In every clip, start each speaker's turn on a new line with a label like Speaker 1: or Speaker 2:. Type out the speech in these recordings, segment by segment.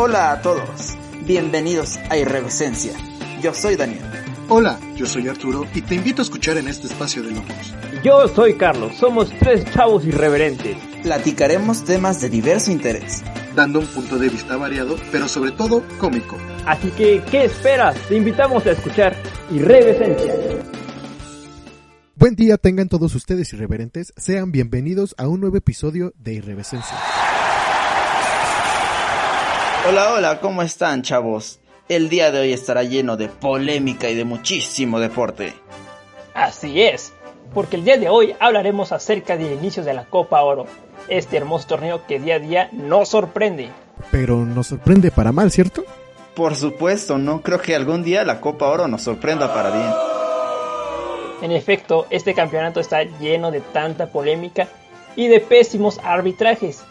Speaker 1: Hola a todos, bienvenidos a Irreverencia. Yo soy Daniel.
Speaker 2: Hola, yo soy Arturo y te invito a escuchar en este espacio de locos.
Speaker 3: Yo soy Carlos, somos tres chavos irreverentes.
Speaker 1: Platicaremos temas de diverso interés,
Speaker 2: dando un punto de vista variado, pero sobre todo cómico.
Speaker 3: Así que, ¿qué esperas? Te invitamos a escuchar Irreverencia.
Speaker 4: Buen día tengan todos ustedes irreverentes, sean bienvenidos a un nuevo episodio de Irreverencia.
Speaker 1: Hola, hola, ¿cómo están chavos? El día de hoy estará lleno de polémica y de muchísimo deporte.
Speaker 3: Así es, porque el día de hoy hablaremos acerca del inicio de la Copa Oro, este hermoso torneo que día a día nos sorprende.
Speaker 4: Pero nos sorprende para mal, ¿cierto?
Speaker 1: Por supuesto, no creo que algún día la Copa Oro nos sorprenda para bien.
Speaker 3: En efecto, este campeonato está lleno de tanta polémica y de pésimos arbitrajes,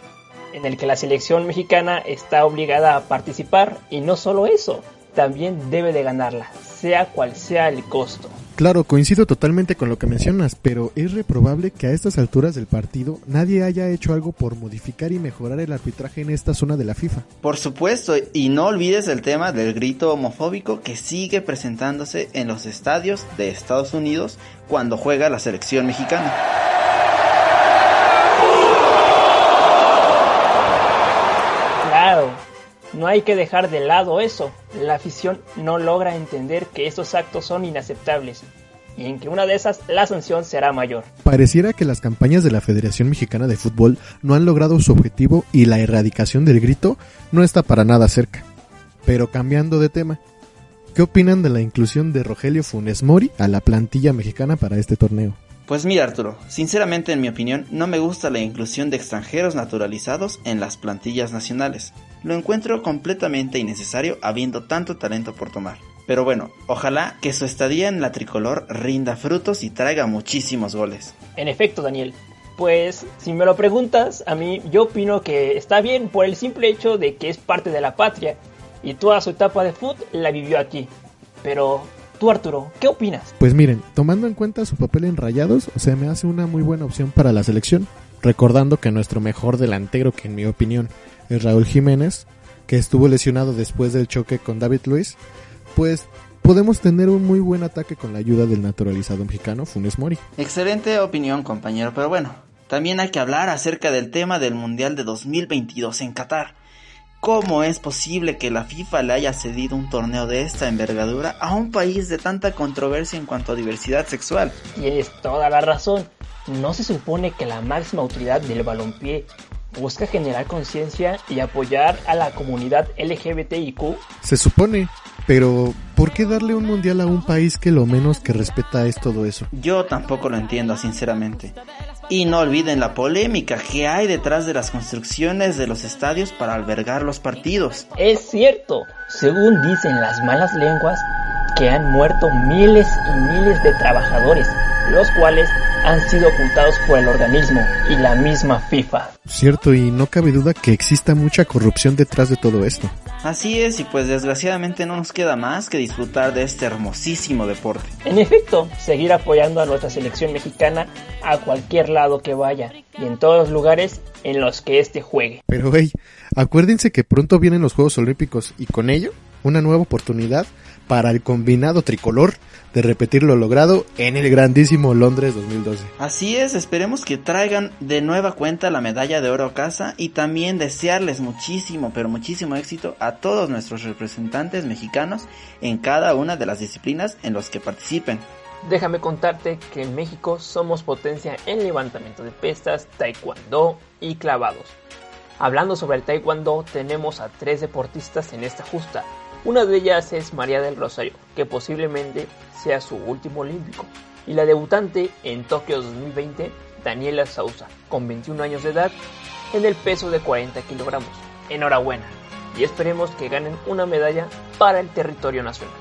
Speaker 3: en el que la selección mexicana está obligada a participar y no solo eso, también debe de ganarla, sea cual sea el costo.
Speaker 4: Claro, coincido totalmente con lo que mencionas, pero es reprobable que a estas alturas del partido nadie haya hecho algo por modificar y mejorar el arbitraje en esta zona de la FIFA.
Speaker 1: Por supuesto, y no olvides el tema del grito homofóbico que sigue presentándose en los estadios de Estados Unidos cuando juega la selección mexicana.
Speaker 3: Claro, no hay que dejar de lado eso. La afición no logra entender que estos actos son inaceptables y en que una de esas la sanción será mayor.
Speaker 4: Pareciera que las campañas de la Federación Mexicana de Fútbol no han logrado su objetivo y la erradicación del grito no está para nada cerca. Pero cambiando de tema, ¿qué opinan de la inclusión de Rogelio Funes Mori a la plantilla mexicana para este torneo?
Speaker 1: Pues mira Arturo, sinceramente en mi opinión no me gusta la inclusión de extranjeros naturalizados en las plantillas nacionales. Lo encuentro completamente innecesario habiendo tanto talento por tomar. Pero bueno, ojalá que su estadía en la tricolor rinda frutos y traiga muchísimos goles.
Speaker 3: En efecto, Daniel. Pues si me lo preguntas, a mí yo opino que está bien por el simple hecho de que es parte de la patria y toda su etapa de fútbol la vivió aquí. Pero Tú Arturo, ¿qué opinas?
Speaker 4: Pues miren, tomando en cuenta su papel en Rayados, o sea, me hace una muy buena opción para la selección, recordando que nuestro mejor delantero, que en mi opinión es Raúl Jiménez, que estuvo lesionado después del choque con David Luis, pues podemos tener un muy buen ataque con la ayuda del naturalizado mexicano Funes Mori.
Speaker 1: Excelente opinión, compañero, pero bueno, también hay que hablar acerca del tema del Mundial de 2022 en Qatar. ¿Cómo es posible que la FIFA le haya cedido un torneo de esta envergadura a un país de tanta controversia en cuanto a diversidad sexual?
Speaker 3: Tienes toda la razón. ¿No se supone que la máxima autoridad del balompié busca generar conciencia y apoyar a la comunidad LGBTIQ?
Speaker 4: Se supone, pero ¿por qué darle un mundial a un país que lo menos que respeta es todo eso?
Speaker 1: Yo tampoco lo entiendo, sinceramente. Y no olviden la polémica que hay detrás de las construcciones de los estadios para albergar los partidos.
Speaker 3: Es cierto, según dicen las malas lenguas, que han muerto miles y miles de trabajadores, los cuales han sido ocultados por el organismo y la misma FIFA.
Speaker 4: Cierto, y no cabe duda que exista mucha corrupción detrás de todo esto.
Speaker 1: Así es, y pues desgraciadamente no nos queda más que disfrutar de este hermosísimo deporte.
Speaker 3: En efecto, seguir apoyando a nuestra selección mexicana a cualquier lado que vaya y en todos los lugares en los que éste juegue.
Speaker 4: Pero hey, acuérdense que pronto vienen los Juegos Olímpicos y con ello una nueva oportunidad para el combinado tricolor de repetir lo logrado en el grandísimo Londres 2012.
Speaker 1: Así es, esperemos que traigan de nueva cuenta la medalla de oro a casa y también desearles muchísimo, pero muchísimo éxito a todos nuestros representantes mexicanos en cada una de las disciplinas en los que participen.
Speaker 3: Déjame contarte que en México somos potencia en levantamiento de pesas, taekwondo y clavados. Hablando sobre el taekwondo, tenemos a tres deportistas en esta justa, una de ellas es María del Rosario, que posiblemente sea su último olímpico, y la debutante en Tokio 2020, Daniela Sousa, con 21 años de edad, en el peso de 40 kilogramos. Enhorabuena, y esperemos que ganen una medalla para el territorio nacional.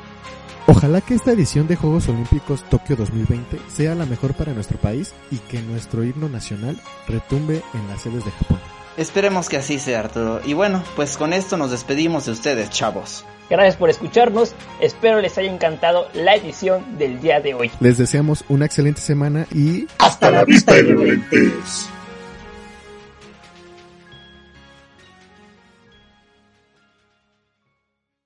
Speaker 4: Ojalá que esta edición de Juegos Olímpicos Tokio 2020 sea la mejor para nuestro país y que nuestro himno nacional retumbe en las sedes de Japón.
Speaker 1: Esperemos que así sea, Arturo. Y bueno, pues con esto nos despedimos de ustedes, chavos.
Speaker 3: Gracias por escucharnos, espero les haya encantado la edición del día de hoy.
Speaker 4: Les deseamos una excelente semana y...
Speaker 2: ¡Hasta la vista, irreverentes!